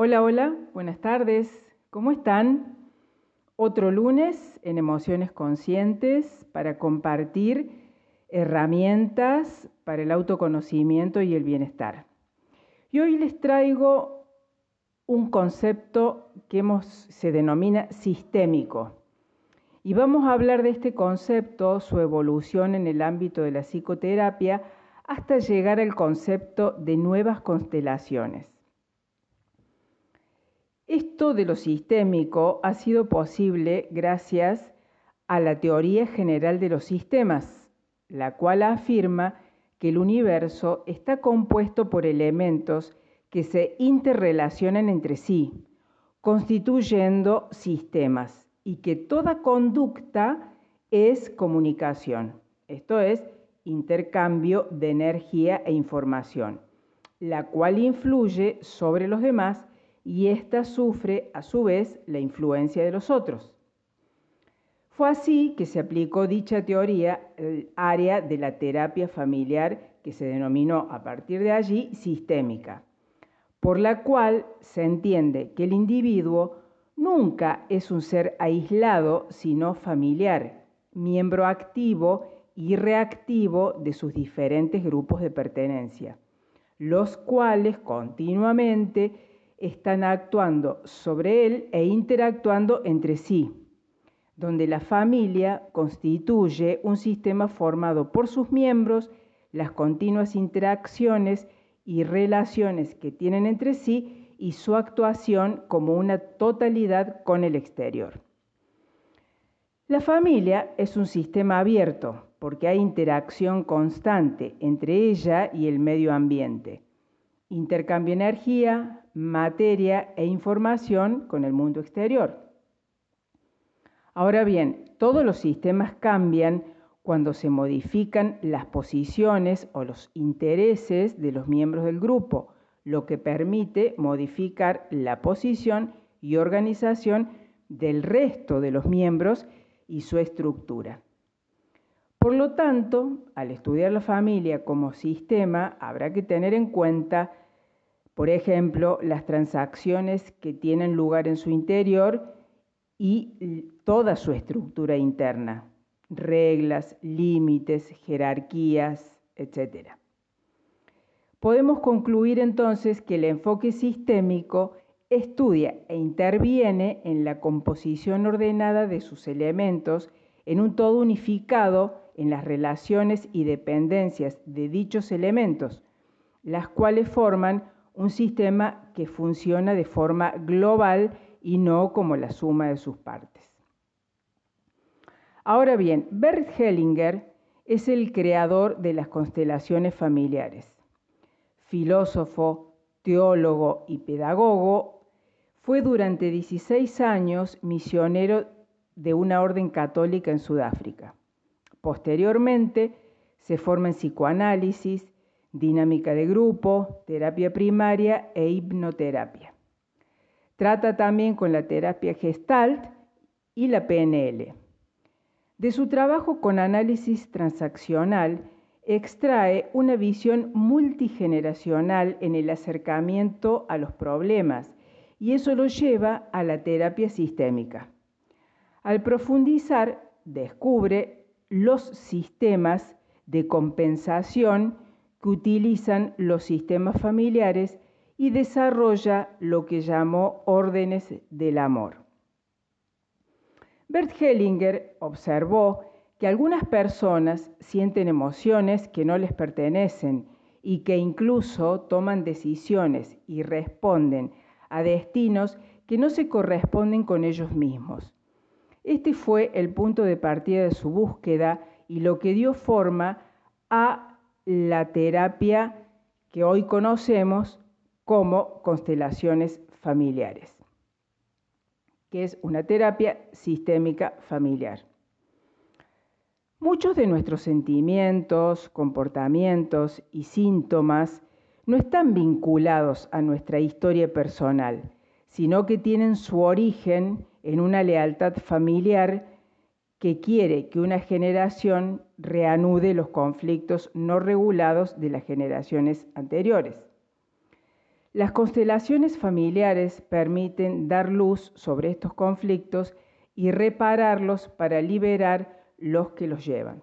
Hola, hola, buenas tardes. ¿Cómo están? Otro lunes en Emociones Conscientes para compartir herramientas para el autoconocimiento y el bienestar. Y hoy les traigo un concepto que se denomina sistémico. Y vamos a hablar de este concepto, su evolución en el ámbito de la psicoterapia, hasta llegar al concepto de nuevas constelaciones. Esto de lo sistémico ha sido posible gracias a la teoría general de los sistemas, la cual afirma que el universo está compuesto por elementos que se interrelacionan entre sí, constituyendo sistemas, y que toda conducta es comunicación, esto es, intercambio de energía e información, la cual influye sobre los demás y ésta sufre a su vez la influencia de los otros. Fue así que se aplicó dicha teoría al área de la terapia familiar que se denominó a partir de allí sistémica, por la cual se entiende que el individuo nunca es un ser aislado, sino familiar, miembro activo y reactivo de sus diferentes grupos de pertenencia, los cuales continuamente están actuando sobre él e interactuando entre sí, donde la familia constituye un sistema formado por sus miembros, las continuas interacciones y relaciones que tienen entre sí y su actuación como una totalidad con el exterior. La familia es un sistema abierto porque hay interacción constante entre ella y el medio ambiente. Intercambia energía, materia e información con el mundo exterior. Ahora bien, todos los sistemas cambian cuando se modifican las posiciones o los intereses de los miembros del grupo, lo que permite modificar la posición y organización del resto de los miembros y su estructura. Por lo tanto, al estudiar la familia como sistema, habrá que tener en cuenta por ejemplo, las transacciones que tienen lugar en su interior y toda su estructura interna, reglas, límites, jerarquías, etc. Podemos concluir entonces que el enfoque sistémico estudia e interviene en la composición ordenada de sus elementos en un todo unificado en las relaciones y dependencias de dichos elementos, las cuales forman un sistema que funciona de forma global y no como la suma de sus partes. Ahora bien, Bert Hellinger es el creador de las constelaciones familiares. Filósofo, teólogo y pedagogo, fue durante 16 años misionero de una orden católica en Sudáfrica. Posteriormente se forma en psicoanálisis, dinámica de grupo, terapia primaria e hipnoterapia. Trata también con la terapia gestalt y la PNL. De su trabajo con análisis transaccional, extrae una visión multigeneracional en el acercamiento a los problemas y eso lo lleva a la terapia sistémica. Al profundizar, descubre los sistemas de compensación que utilizan los sistemas familiares y desarrolla lo que llamó órdenes del amor. Bert Hellinger observó que algunas personas sienten emociones que no les pertenecen y que incluso toman decisiones y responden a destinos que no se corresponden con ellos mismos. Este fue el punto de partida de su búsqueda y lo que dio forma a la terapia que hoy conocemos como constelaciones familiares, que es una terapia sistémica familiar. Muchos de nuestros sentimientos, comportamientos y síntomas no están vinculados a nuestra historia personal, sino que tienen su origen en una lealtad familiar que quiere que una generación reanude los conflictos no regulados de las generaciones anteriores. Las constelaciones familiares permiten dar luz sobre estos conflictos y repararlos para liberar los que los llevan.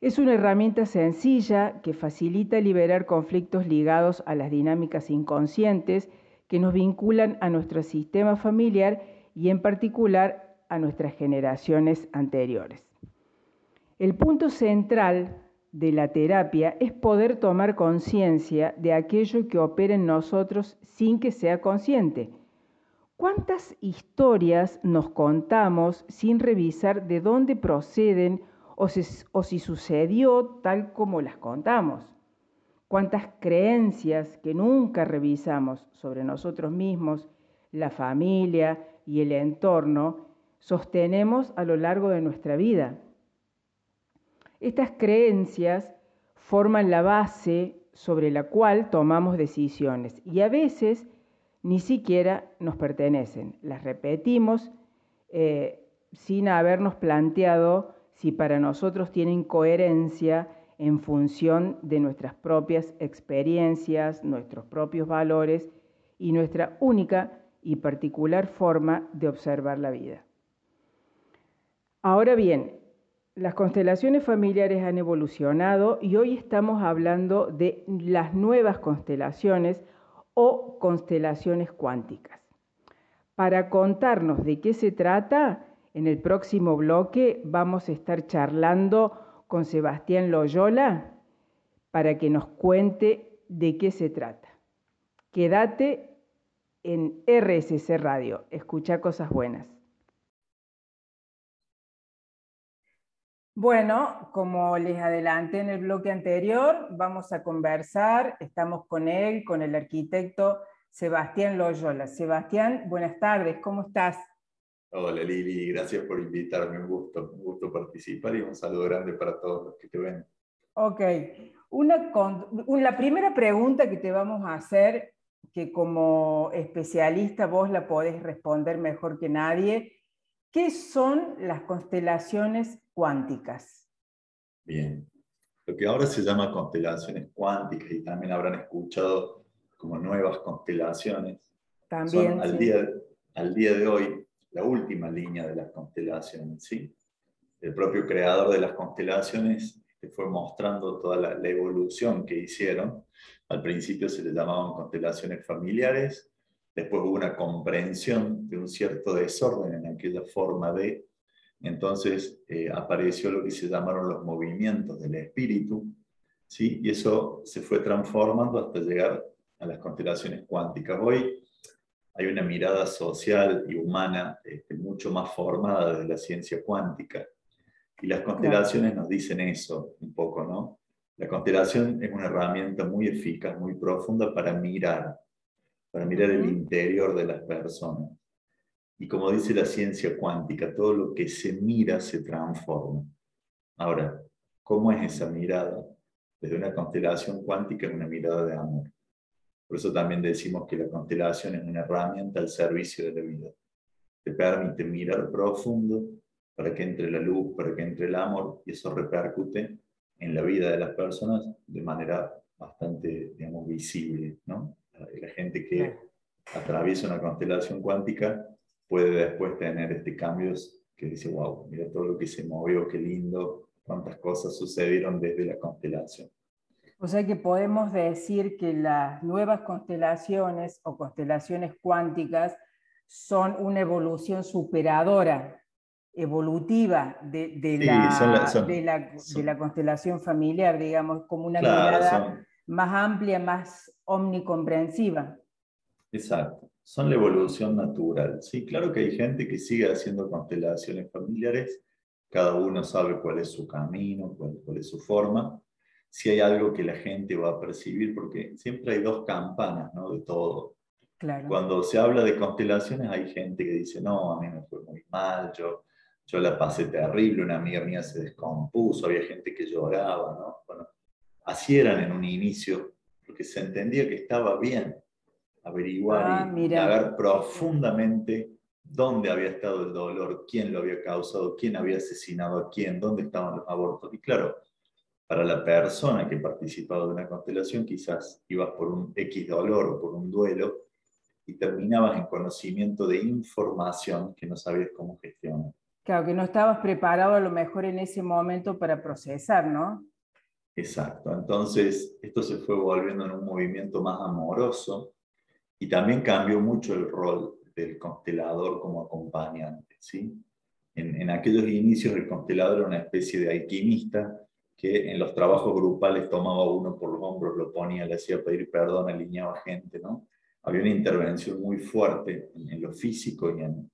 Es una herramienta sencilla que facilita liberar conflictos ligados a las dinámicas inconscientes que nos vinculan a nuestro sistema familiar y en particular a nuestras generaciones anteriores. El punto central de la terapia es poder tomar conciencia de aquello que opera en nosotros sin que sea consciente. ¿Cuántas historias nos contamos sin revisar de dónde proceden o si, sucedió tal como las contamos? ¿Cuántas creencias que nunca revisamos sobre nosotros mismos, la familia y el entorno sostenemos a lo largo de nuestra vida? Estas creencias forman la base sobre la cual tomamos decisiones y a veces ni siquiera nos pertenecen. Las repetimos eh, sin habernos planteado si para nosotros tienen coherencia en función de nuestras propias experiencias, nuestros propios valores y nuestra única y particular forma de observar la vida. Ahora bien, las constelaciones familiares han evolucionado y hoy estamos hablando de las nuevas constelaciones o constelaciones cuánticas. Para contarnos de qué se trata, en el próximo bloque vamos a estar charlando con Sebastián Loyola para que nos cuente de qué se trata. Quédate en RSC Radio, escucha cosas buenas. Bueno, como les adelanté en el bloque anterior, vamos a conversar, estamos con él, con el arquitecto Sebastián Loyola. Sebastián, buenas tardes, ¿cómo estás? Hola Lili, gracias por invitarme, un gusto, un gusto participar y un saludo grande para todos los que te ven. Ok, una, la primera pregunta que te vamos a hacer, que como especialista vos la podés responder mejor que nadie, ¿qué son las constelaciones cuánticas. Bien, lo que ahora se llama constelaciones cuánticas y también habrán escuchado como nuevas constelaciones, también, son al, día, al día de hoy la última línea de las constelaciones. ¿sí? El propio creador de las constelaciones fue mostrando toda la, la evolución que hicieron. Al principio se le llamaban constelaciones familiares, después hubo una comprensión de un cierto desorden en aquella forma de entonces eh, apareció lo que se llamaron los movimientos del espíritu, ¿sí? y eso se fue transformando hasta llegar a las constelaciones cuánticas. Hoy hay una mirada social y humana este, mucho más formada desde la ciencia cuántica. Y las constelaciones nos dicen eso un poco, ¿no? La constelación es una herramienta muy eficaz, muy profunda para mirar, para mirar el interior de las personas. Y como dice la ciencia cuántica, todo lo que se mira se transforma. Ahora, ¿cómo es esa mirada? Desde una constelación cuántica es una mirada de amor. Por eso también decimos que la constelación es una herramienta al servicio de la vida. Te permite mirar profundo para que entre la luz, para que entre el amor, y eso repercute en la vida de las personas de manera bastante, digamos, visible. ¿no? La gente que atraviesa una constelación cuántica puede después tener este cambios que dice, wow, mira todo lo que se movió, qué lindo, cuántas cosas sucedieron desde la constelación. O sea que podemos decir que las nuevas constelaciones o constelaciones cuánticas son una evolución superadora, evolutiva de, de, la, de, la, constelación familiar, digamos, como una mirada más amplia, más omnicomprensiva. Exacto son la evolución natural. Sí, claro que hay gente que sigue haciendo constelaciones familiares, cada uno sabe cuál es su camino, cuál, es su forma. Si hay algo que la gente va a percibir, porque siempre hay dos campanas ¿no? de todo. Claro. Cuando se habla de constelaciones hay gente que dice, no, a mí me fue muy mal, yo, yo la pasé terrible, una amiga mía se descompuso, había gente que lloraba, ¿no? Bueno, así eran en un inicio, porque se entendía que estaba bien averiguar ah, y ver profundamente dónde había estado el dolor, quién lo había causado, quién había asesinado a quién, dónde estaban los abortos. Y claro, para la persona que participaba de una constelación, quizás ibas por un X dolor o por un duelo y terminabas en conocimiento de información que no sabías cómo gestionar. Claro, que no estabas preparado a lo mejor en ese momento para procesar, ¿no? Exacto. Entonces, esto se fue volviendo en un movimiento más amoroso y también cambió mucho el rol del constelador como acompañante, ¿sí? En, en aquellos inicios el constelador era una especie de alquimista que en los trabajos grupales tomaba uno por los hombros, lo ponía, le hacía pedir perdón, alineaba gente, ¿no? Había una intervención muy fuerte en, lo físico y en,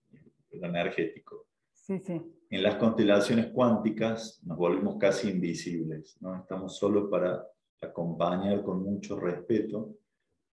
lo energético. Sí, sí. En las constelaciones cuánticas nos volvemos casi invisibles, ¿no? Estamos solo para acompañar con mucho respeto.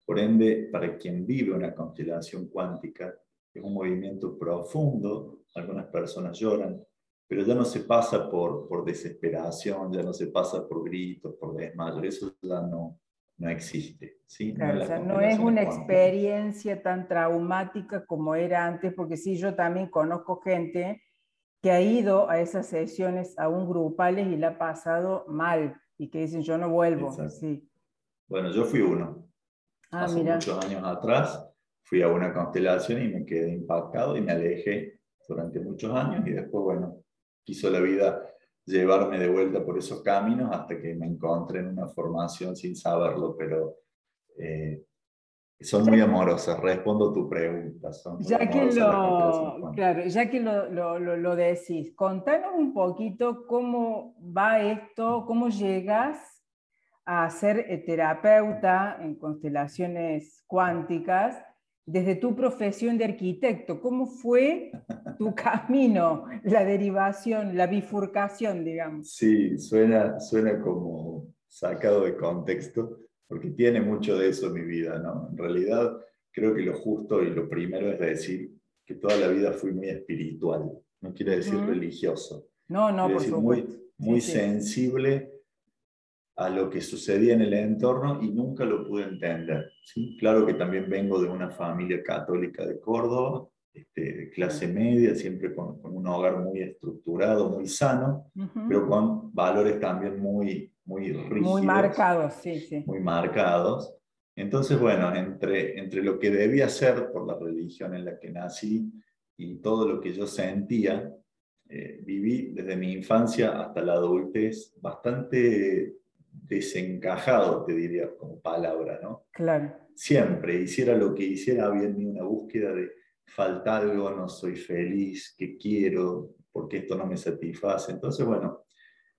Por ende, para quien vive una constelación cuántica, es un movimiento profundo, algunas personas lloran, pero ya no se pasa por, por desesperación, ya no se pasa por gritos, por desmayo, eso ya no, no existe. ¿sí? Claro, no, o sea, no es una experiencia tan traumática como era antes, porque sí, yo también conozco gente que ha ido a esas sesiones aún grupales y la ha pasado mal y que dicen yo no vuelvo. Sí. Bueno, yo fui uno. Ah, Hace muchos años atrás fui a una constelación y me quedé impactado y me alejé durante muchos años y después, bueno, quiso la vida llevarme de vuelta por esos caminos hasta que me encontré en una formación sin saberlo, pero eh, son muy amorosas. Respondo tu pregunta. ya, que lo, claro, ya que lo, lo, lo, decís, contanos un poquito cómo va esto, cómo llegas a ser terapeuta en constelaciones cuánticas desde tu profesión de arquitecto, ¿cómo fue tu camino, la derivación, la bifurcación, digamos? Sí, suena, suena como sacado de contexto, porque tiene mucho de eso en mi vida, ¿no? En realidad, creo que lo justo y lo primero es decir que toda la vida fui muy espiritual, no quiere decir religioso. No, no, por supuesto. Muy, muy sensible a lo que sucedía en el entorno y nunca lo pude entender. ¿sí? Claro que también vengo de una familia católica de Córdoba, este, clase media, siempre con, un hogar muy estructurado, muy sano, pero con valores también muy, muy rígidos. Muy marcados, sí, sí. Muy marcados. Entonces, bueno, entre, entre lo que debía ser por la religión en la que nací y todo lo que yo sentía, eh, viví desde mi infancia hasta la adultez bastante desencajado, te diría como palabra, ¿no? Claro. Siempre, hiciera lo que hiciera, había en mí una búsqueda de falta algo, no soy feliz, qué quiero, porque esto no me satisface. Entonces, bueno,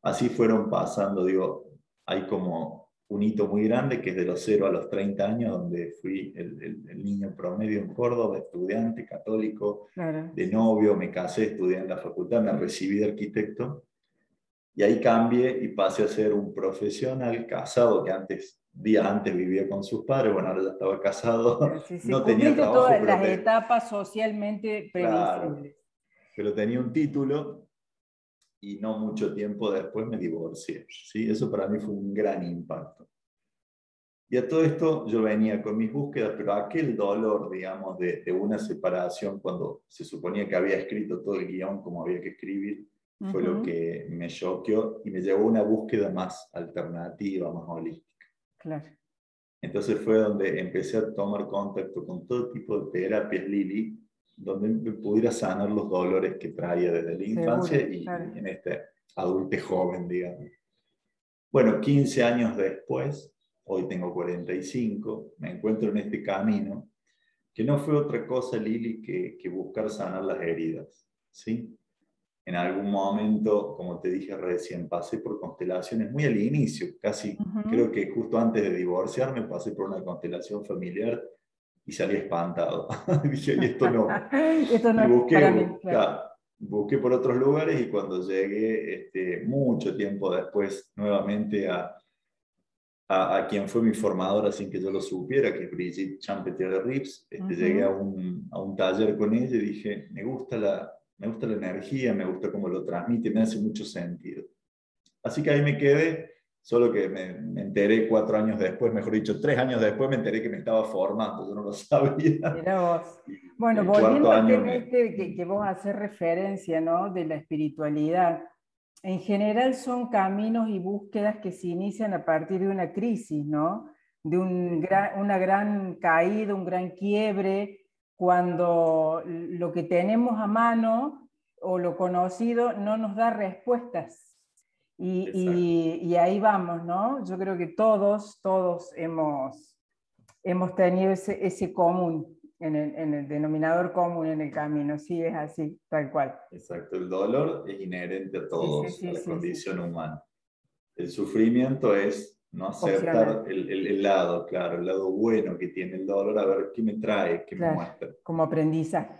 así fueron pasando, digo, hay como un hito muy grande que es de los 0 a los 30 años, donde fui el, niño promedio en Córdoba, estudiante católico, de novio, me casé, estudié en la facultad, me recibí de arquitecto y ahí cambié y pasé a ser un profesional casado que antes, días antes vivía con sus padres, bueno, ahora ya estaba casado, no tenía trabajo. todas las etapas socialmente previsibles. pero tenía un título y no mucho tiempo después me divorcié. ¿sí? Eso para mí fue un gran impacto. Y a todo esto yo venía con mis búsquedas, pero aquel dolor, digamos, de, de una separación cuando se suponía que había escrito todo el guion como había que escribir, fue lo que me choqueó y me llevó a una búsqueda más alternativa, más holística. Claro. Entonces fue donde empecé a tomar contacto con todo tipo de terapias Lili, donde me pudiera sanar los dolores que traía desde la infancia y en este adulto joven, digamos. Bueno, 15 años después, hoy tengo 45, me encuentro en este camino, que no fue otra cosa, Lili, que, que buscar sanar las heridas, ¿sí? en algún momento, como te dije recién, pasé por constelaciones muy al inicio, casi creo que justo antes de divorciarme pasé por una constelación familiar y salí espantado. dije, esto no. esto no busqué, para mí, busqué por otros lugares y cuando llegué, este, mucho tiempo después, nuevamente a, a, a, quien fue mi formadora sin que yo lo supiera, que es Brigitte Champetier de Rips, este, llegué a un, a un taller con ella y dije, me gusta la me gusta la energía, me gusta cómo lo transmite, me hace mucho sentido. Así que ahí me quedé, solo que me, enteré cuatro años después, mejor dicho, tres años después me enteré que me estaba formando, yo no lo sabía. Mira vos. Bueno, volviendo al tema este que, que vos haces referencia, ¿no? De la espiritualidad. en general son caminos y búsquedas que se inician a partir de una crisis, ¿no? De una gran caída, un gran quiebre, cuando lo que tenemos a mano o lo conocido no nos da respuestas. Y, ahí vamos, ¿no? Yo creo que todos, todos hemos, hemos tenido ese, ese común, en el, denominador común en el camino, sí, es así, tal cual. Exacto, el dolor es inherente a todos, a la condición humana. El sufrimiento es no aceptar el, el, lado, claro, el lado bueno que tiene el dolor, a ver qué me trae, qué me muestra. Como aprendizaje.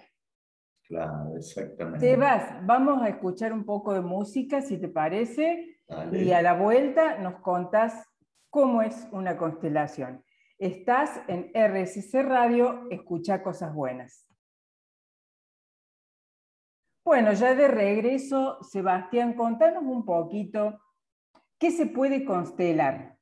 Claro, exactamente. Sebas, vamos a escuchar un poco de música, si te parece, y a la vuelta nos contas cómo es una constelación. Estás en RSC Radio, escucha cosas buenas. Bueno, ya de regreso, Sebastián, contanos un poquito qué se puede constelar.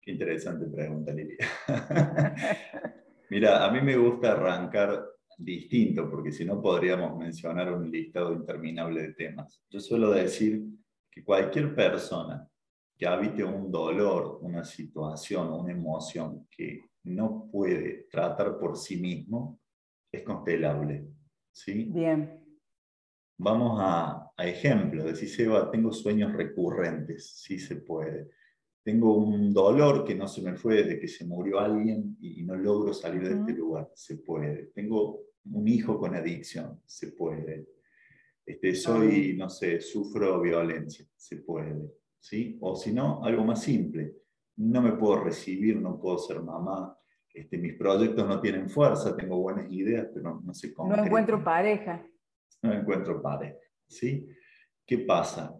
Qué interesante pregunta, Lilia. Mira, a mí me gusta arrancar distinto, porque si no podríamos mencionar un listado interminable de temas. Yo suelo decir que cualquier persona que habite un dolor, una situación, una emoción que no puede tratar por sí mismo, es constelable. ¿sí? Bien. Vamos a, a ejemplo. Decir, Seba, tengo sueños recurrentes. Sí se puede. Tengo un dolor que no se me fue desde que se murió alguien y no logro salir de este lugar. Se puede. Tengo un hijo con adicción. Se puede. Este, soy, no sé, sufro violencia. Se puede ¿sí? O si no, algo más simple. No me puedo recibir, no puedo ser mamá, este, mis proyectos no tienen fuerza, tengo buenas ideas, pero no, sé cómo. No encuentro pareja. No encuentro pareja, ¿sí? ¿Qué pasa?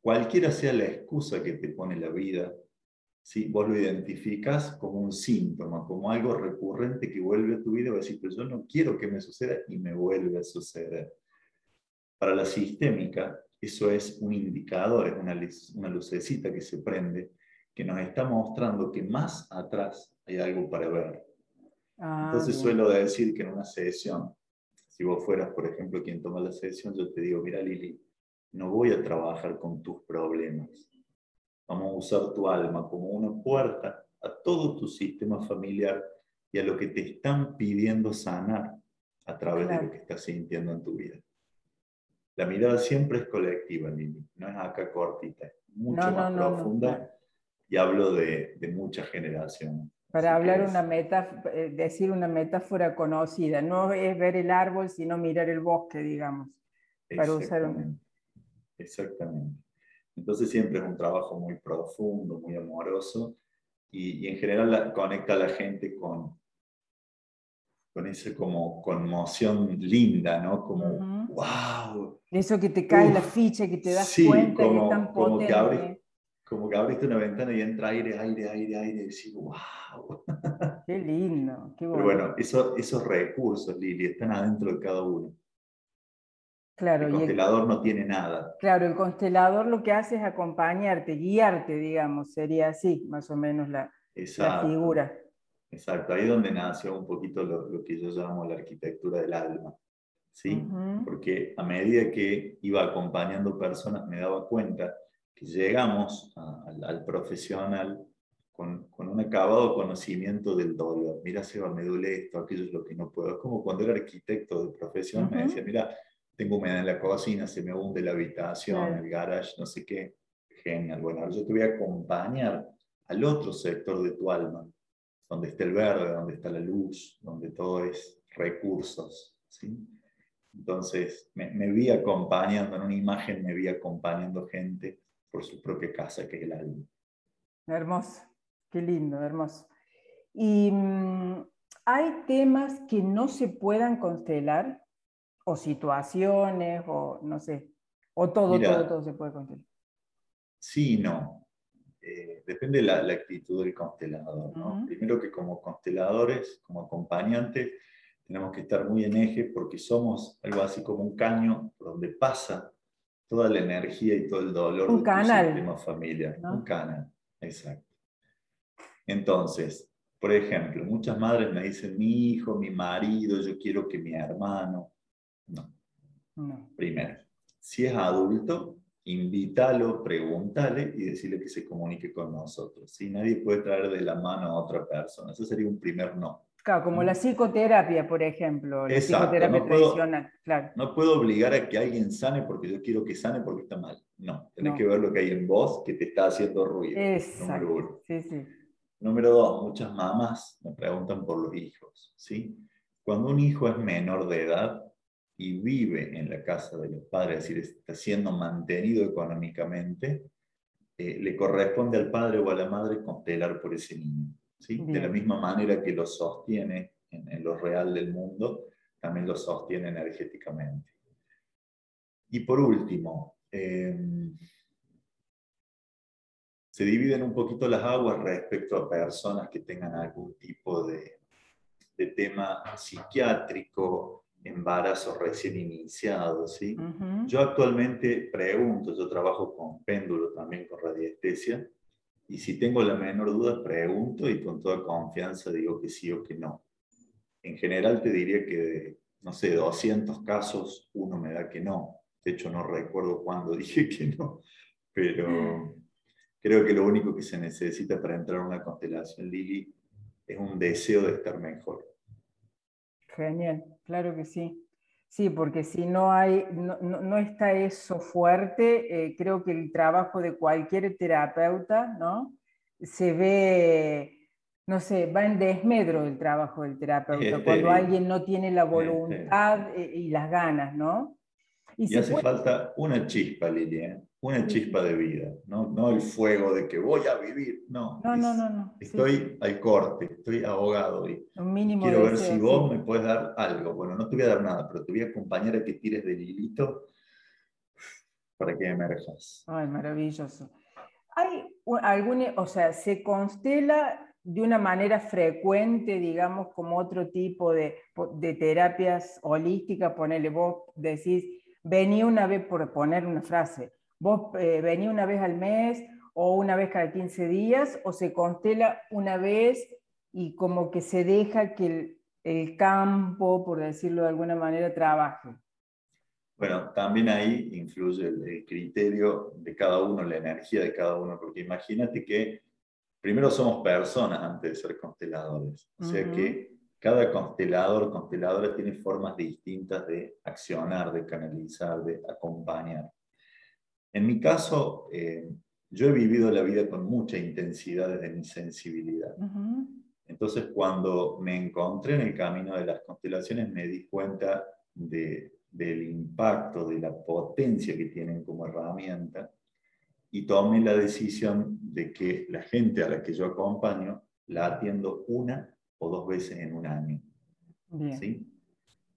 Cualquiera sea la excusa que te pone la vida, ¿sí? vos lo identificas como un síntoma, como algo recurrente que vuelve a tu vida, vas a decir, pero yo no quiero que me suceda y me vuelve a suceder. Para la sistémica, eso es un indicador, es una, una lucecita que se prende, que nos está mostrando que más atrás hay algo para ver. Ah, Entonces suelo decir que en una sesión, si vos fueras, por ejemplo, quien toma la sesión, yo te digo, mira Lili, no voy a trabajar con tus problemas. Vamos a usar tu alma como una puerta a todo tu sistema familiar y a lo que te están pidiendo sanar a través de lo que estás sintiendo en tu vida. La mirada siempre es colectiva, Lili, no es acá cortita, mucho más profunda y hablo de, de muchas generaciones. Para hablar una metáfora, eh, decir una metáfora conocida, no es ver el árbol, sino mirar el bosque, digamos, para usar Exactamente. Entonces siempre es un trabajo muy profundo, muy amoroso y, en general conecta a la gente con, con esa como conmoción linda, ¿no? Como, wow. Eso que te cae la ficha, que te das cuenta como, que tan como Que abriste, como que abriste una ventana y entra aire, aire, aire, aire, y decís, wow. Qué lindo, qué bueno. Pero bueno, eso, esos recursos, Lili, están adentro de cada uno. Claro, el constelador no tiene nada. Claro, el constelador lo que hace es acompañarte, guiarte, digamos, sería así, más o menos la, la figura. Exacto, ahí es donde nació un poquito lo, que yo llamo la arquitectura del alma. ¿sí? Porque a medida que iba acompañando personas me daba cuenta que llegamos al, profesional con, con, un acabado conocimiento del dolor. Mira, Seba, me duele esto, aquello es lo que no puedo. Es como cuando era arquitecto de profesión, me decía, mira, tengo humedad en la cocina, se me hunde la habitación, el garage, no sé qué. Genial. Bueno, yo te voy a acompañar al otro sector de tu alma, donde está el verde, donde está la luz, donde todo es recursos. ¿sí? Entonces, me, vi acompañando, en una imagen me vi acompañando gente por su propia casa, que es el alma. Hermoso, qué lindo, hermoso. ¿Y mm, hay temas que no se puedan constelar? ¿O situaciones? ¿O no sé? ¿O todo, todo, todo se puede constelar? Sí, no. Eh, depende de la, actitud del constelador. Primero que como consteladores, como acompañantes, tenemos que estar muy en eje porque somos algo así como un caño por donde pasa toda la energía y todo el dolor un canal. sistema familiar. Un canal, exacto. Entonces, por ejemplo, muchas madres me dicen, mi hijo, mi marido, yo quiero que mi hermano. No. no. Primero, si es adulto, invítalo, pregúntale y decirle que se comunique con nosotros. Si Nadie puede traer de la mano a otra persona. Eso sería un primer no. Claro, como la psicoterapia, por ejemplo. La psicoterapia no tradicional. Puedo, No puedo obligar a que alguien sane porque yo quiero que sane porque está mal. No, tenés que ver lo que hay en vos que te está haciendo ruido. Exacto. Número uno. Sí, sí. Número dos, muchas mamás me preguntan por los hijos. ¿sí? Cuando un hijo es menor de edad, y vive en la casa de los padres, es decir, está siendo mantenido económicamente, eh, le corresponde al padre o a la madre constelar por ese niño. ¿sí? De la misma manera que lo sostiene en, lo real del mundo, también lo sostiene energéticamente. Y por último, em, se dividen un poquito las aguas respecto a personas que tengan algún tipo de, de tema psiquiátrico embarazo recién iniciado, ¿sí? Yo actualmente pregunto, yo trabajo con péndulo también, con radiestesia, y si tengo la menor duda, pregunto y con toda confianza digo que sí o que no. En general te diría que de, no sé, 200 casos, uno me da que no. De hecho, no recuerdo cuándo dije que no, pero creo que lo único que se necesita para entrar a una constelación Lili es un deseo de estar mejor. Genial, claro que sí. Sí, porque si no hay, no, está eso fuerte, eh, creo que el trabajo de cualquier terapeuta, ¿no? Se ve, no sé, va en desmedro el trabajo del terapeuta, cuando alguien no tiene la voluntad eh, y las ganas, ¿no? Y, hace falta una chispa, Lilian, una chispa de vida, ¿no? no el fuego de que voy a vivir, no. No, no, no, no. Estoy al corte, estoy ahogado y quiero ver si vos me puedes dar algo. Bueno, no te voy a dar nada, pero te voy a acompañar a que tires del hilito para que emerjas. Ay, maravilloso. ¿Hay alguna, o sea, se constela de una manera frecuente, digamos, como otro tipo de, de terapias holísticas? Ponele, vos decís, venía una vez, por poner una frase, vos eh, venía una vez al mes o una vez cada 15 días o se constela una vez y como que se deja que el, campo, por decirlo de alguna manera, trabaje. Bueno, también ahí influye el, criterio de cada uno, la energía de cada uno, porque imagínate que primero somos personas antes de ser consteladores, o sea que cada constelador, consteladora tiene formas distintas de accionar, de canalizar, de acompañar. En mi caso, eh, yo he vivido la vida con mucha intensidad desde mi sensibilidad. Entonces, cuando me encontré en el camino de las constelaciones, me di cuenta del impacto, de la potencia que tienen como herramienta y tomé la decisión de que la gente a la que yo acompaño la atiendo una o dos veces en un año. ¿sí?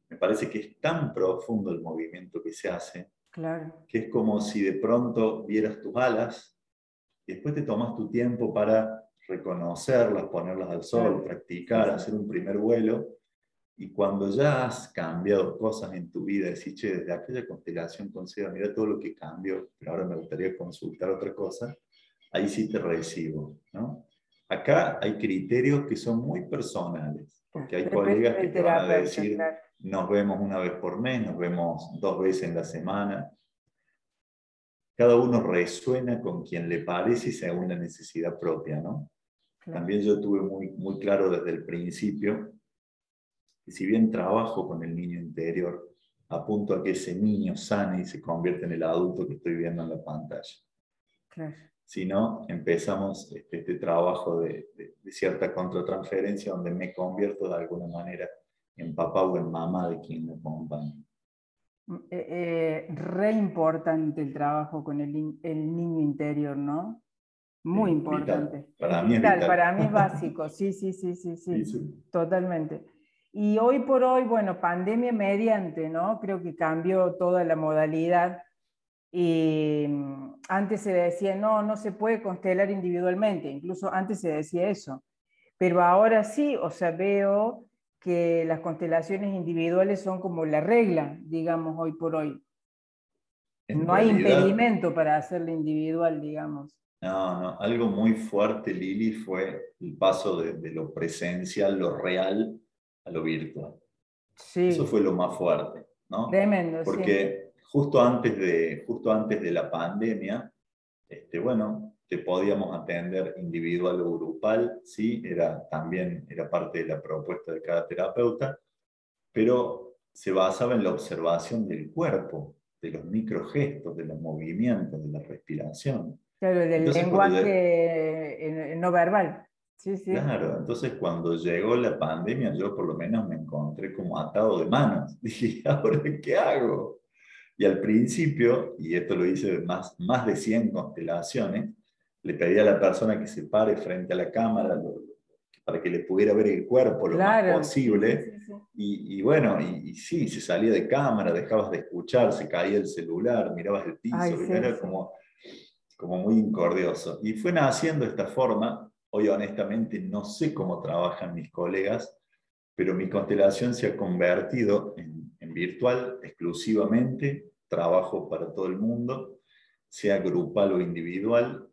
Me parece que es tan profundo el movimiento que se hace, claro. que es como si de pronto vieras tus alas y después te tomas tu tiempo para reconocerlas, ponerlas al sol, practicar, hacer un primer vuelo. Y cuando ya has cambiado cosas en tu vida, decís, che, desde aquella constelación considera, mira todo lo que cambio, pero ahora me gustaría consultar otra cosa, ahí sí te recibo, ¿no? Acá hay criterios que son muy personales, porque hay colegas que te van a decir, nos vemos una vez por mes, nos vemos dos veces en la semana. Cada uno resuena con quien le parece y según la necesidad propia, ¿no? También yo tuve muy, muy claro desde el principio que si bien trabajo con el niño interior, apunto a que ese niño sane y se convierta en el adulto que estoy viendo en la pantalla. Claro sino empezamos este, este trabajo de, cierta contratransferencia donde me convierto de alguna manera en papá o en mamá de quien me acompaña. Eh, eh, re importante el trabajo con el, niño interior, ¿no? Muy importante. Para, mí es para mí es básico, sí, sí, sí, sí, sí, totalmente. Y hoy por hoy, bueno, pandemia mediante, ¿no? Creo que cambió toda la modalidad y antes se decía, no, no se puede constelar individualmente, incluso antes se decía eso. Pero ahora sí, o sea, veo que las constelaciones individuales son como la regla, digamos, hoy por hoy. no hay impedimento para hacerlo individual, digamos. No, no, algo muy fuerte, Lili, fue el paso de, lo presencial, lo real, a lo virtual. Sí. Eso fue lo más fuerte, ¿no? Tremendo, Porque justo antes de, justo antes de la pandemia, este, bueno, te podíamos atender individual o grupal, ¿sí? Era, también era parte de la propuesta de cada terapeuta, pero se basaba en la observación del cuerpo, de los microgestos, de los movimientos, de la respiración. Claro, del lenguaje no verbal. Sí, sí. Claro, entonces cuando llegó la pandemia yo por lo menos me encontré como atado de manos. Dije, ¿ahora qué hago? Y al principio, y esto lo hice más, más de 100 constelaciones, le pedí a la persona que se pare frente a la cámara para que le pudiera ver el cuerpo lo más posible. Y, bueno, y, sí, se salía de cámara, dejabas de escuchar, se caía el celular, mirabas el piso, era como, como muy incordioso. Y fue naciendo esta forma. Hoy honestamente no sé cómo trabajan mis colegas, pero mi constelación se ha convertido en, en virtual exclusivamente, trabajo para todo el mundo, sea grupal o individual,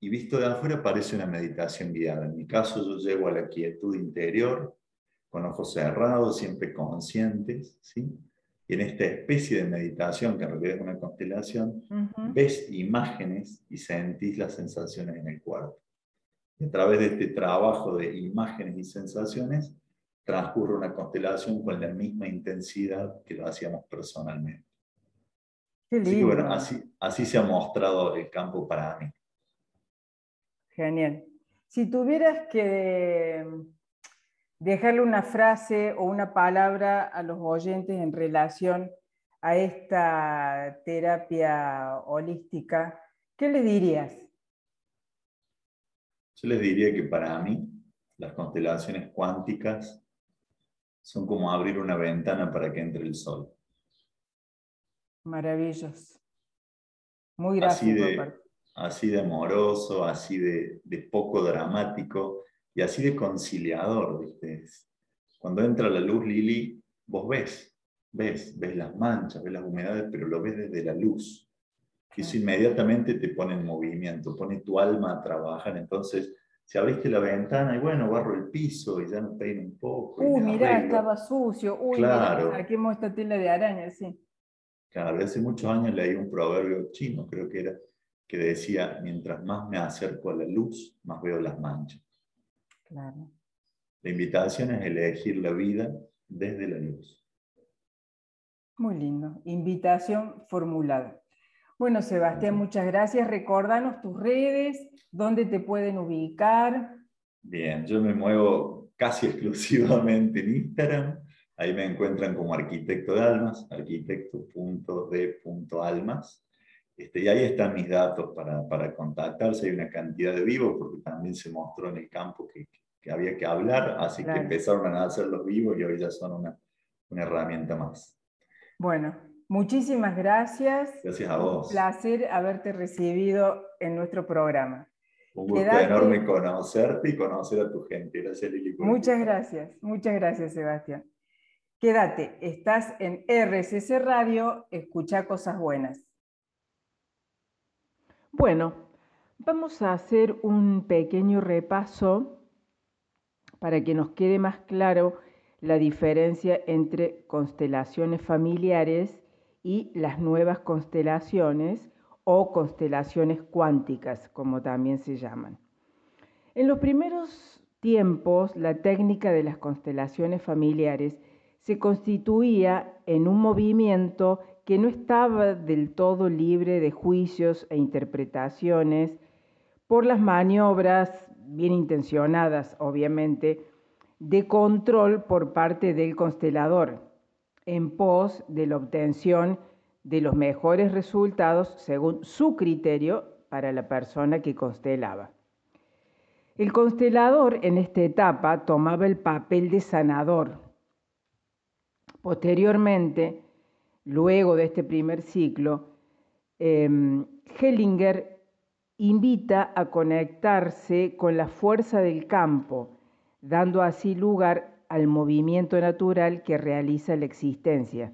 y visto de afuera parece una meditación guiada. En mi caso yo llego a la quietud interior, con ojos cerrados, siempre conscientes, ¿sí? Y en esta especie de meditación, que en realidad es una constelación, ves imágenes y sentís las sensaciones en el cuerpo. Y a través de este trabajo de imágenes y sensaciones, transcurre una constelación con la misma intensidad que lo hacíamos personalmente. Así bueno, así, así se ha mostrado el campo para mí. Genial. Si tuvieras que dejarle una frase o una palabra a los oyentes en relación a esta terapia holística, ¿qué les dirías? Yo les diría que para mí las constelaciones cuánticas son como abrir una ventana para que entre el sol. Maravilloso. Muy gracias así de amoroso, así de, poco dramático y así de conciliador, ¿viste? Cuando entra la luz, Lili, vos ves, ves, ves las manchas, ves las humedades, pero lo ves desde la luz. Y eso inmediatamente te pone en movimiento, pone tu alma a trabajar. Entonces, si abriste la ventana y bueno, barro el piso y ya no peino un poco. Uy, mirá, estaba sucio. Uy, claro. saquemos esta tela de araña, sí. Claro, hace muchos años leí un proverbio chino, creo que era, que decía, mientras más me acerco a la luz, más veo las manchas. Claro. La invitación es elegir la vida desde la luz. Muy lindo. Invitación formulada. Bueno, Sebastián, muchas gracias. Recórdanos tus redes, dónde te pueden ubicar. Bien, yo me muevo casi exclusivamente en Instagram. Ahí me encuentran como arquitecto de almas, arquitecto.d.almas. Este, y ahí están mis datos para, para, contactarse. Hay una cantidad de vivos, porque también se mostró en el campo que, que había que hablar, así que empezaron a hacer los vivos y hoy ya son una, una herramienta más. Bueno, muchísimas gracias. Gracias a vos. Un placer haberte recibido en nuestro programa. Un gusto enorme conocerte y conocer a tu gente. Gracias, Lili. Muchas gracias, muchas gracias, Sebastián. Quédate, estás en RCC Radio, escucha cosas buenas. Bueno, vamos a hacer un pequeño repaso para que nos quede más claro la diferencia entre constelaciones familiares y las nuevas constelaciones o constelaciones cuánticas, como también se llaman. En los primeros tiempos, la técnica de las constelaciones familiares se constituía en un movimiento que no estaba del todo libre de juicios e interpretaciones por las maniobras bien intencionadas, obviamente, de control por parte del constelador en pos de la obtención de los mejores resultados según su criterio para la persona que constelaba. El constelador en esta etapa tomaba el papel de sanador. Posteriormente, luego de este primer ciclo, em, Hellinger invita a conectarse con la fuerza del campo, dando así lugar al movimiento natural que realiza la existencia.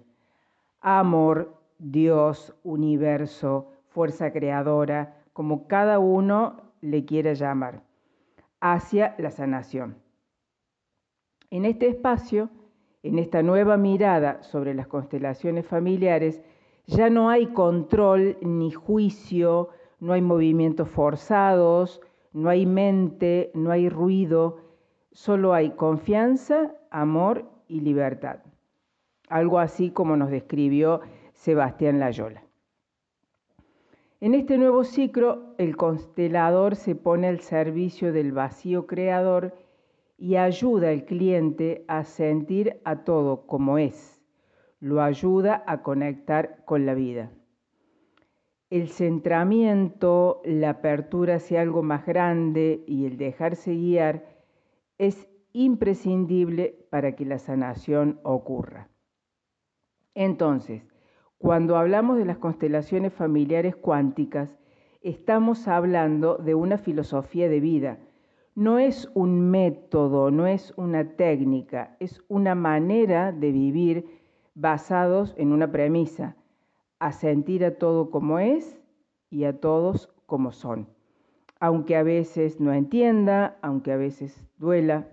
Amor, Dios, universo, fuerza creadora, como cada uno le quiera llamar, hacia la sanación. En este espacio, en esta nueva mirada sobre las constelaciones familiares, Ya no hay control ni juicio, no hay movimientos forzados, no hay mente, no hay ruido, solo hay confianza, amor y libertad. Algo así como nos describió Sebastián Layola. En este nuevo ciclo, el constelador se pone al servicio del vacío creador y ayuda al cliente a sentir a todo como es. Lo ayuda a conectar con la vida. El centramiento, la apertura hacia algo más grande y el dejarse guiar es imprescindible para que la sanación ocurra. Entonces, cuando hablamos de las constelaciones familiares cuánticas, estamos hablando de una filosofía de vida. No es un método, no es una técnica, es una manera de vivir basados en una premisa, a sentir a todo como es y a todos como son. Aunque a veces no entienda, aunque a veces duela,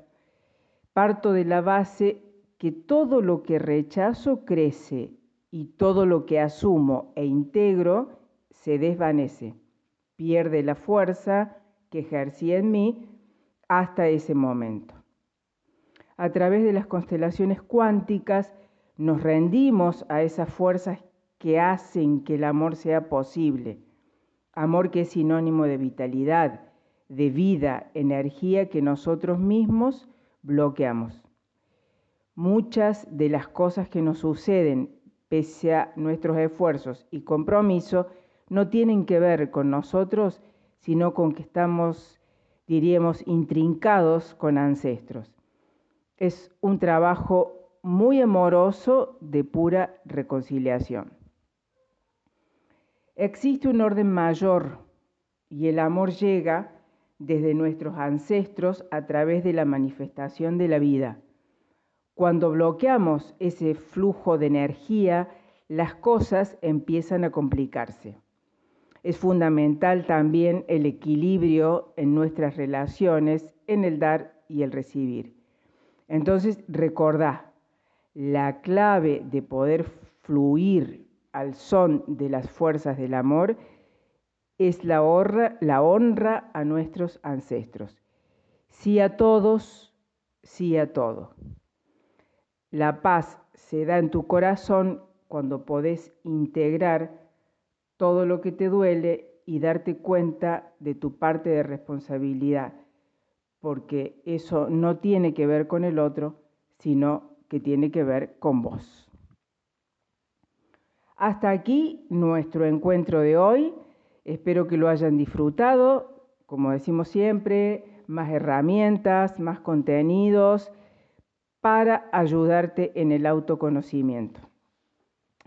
parto de la base que todo lo que rechazo crece y todo lo que asumo e integro se desvanece, pierde la fuerza que ejercía en mí hasta ese momento. A través de las constelaciones cuánticas nos rendimos a esas fuerzas que hacen que el amor sea posible. Amor que es sinónimo de vitalidad, de vida, energía que nosotros mismos bloqueamos. Muchas de las cosas que nos suceden pese a nuestros esfuerzos y compromiso, no tienen que ver con nosotros, sino con que estamos, diríamos, intrincados con ancestros. Es un trabajo muy amoroso de pura reconciliación. Existe un orden mayor y el amor llega desde nuestros ancestros a través de la manifestación de la vida cuando bloqueamos ese flujo de energía, las cosas empiezan a complicarse. Es fundamental también el equilibrio en nuestras relaciones, en el dar y el recibir. Entonces, recordá, la clave de poder fluir al son de las fuerzas del amor es la honra, la honra a nuestros ancestros. Sí a todos, sí a todo. La paz se da en tu corazón cuando podés integrar todo lo que te duele y darte cuenta de tu parte de responsabilidad, porque eso no tiene que ver con el otro, sino que tiene que ver con vos. Hasta aquí nuestro encuentro de hoy. Espero que lo hayan disfrutado. Como decimos siempre, más herramientas, más contenidos para ayudarte en el autoconocimiento.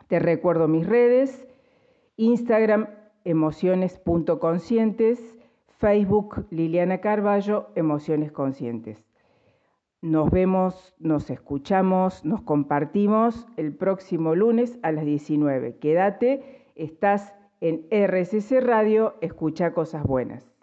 Te recuerdo mis redes, Instagram emociones.conscientes, Facebook Liliana Carballo, Emociones Conscientes. Nos vemos, nos escuchamos, nos compartimos el próximo lunes a las 19. Quédate, estás en RCC Radio, escucha cosas buenas.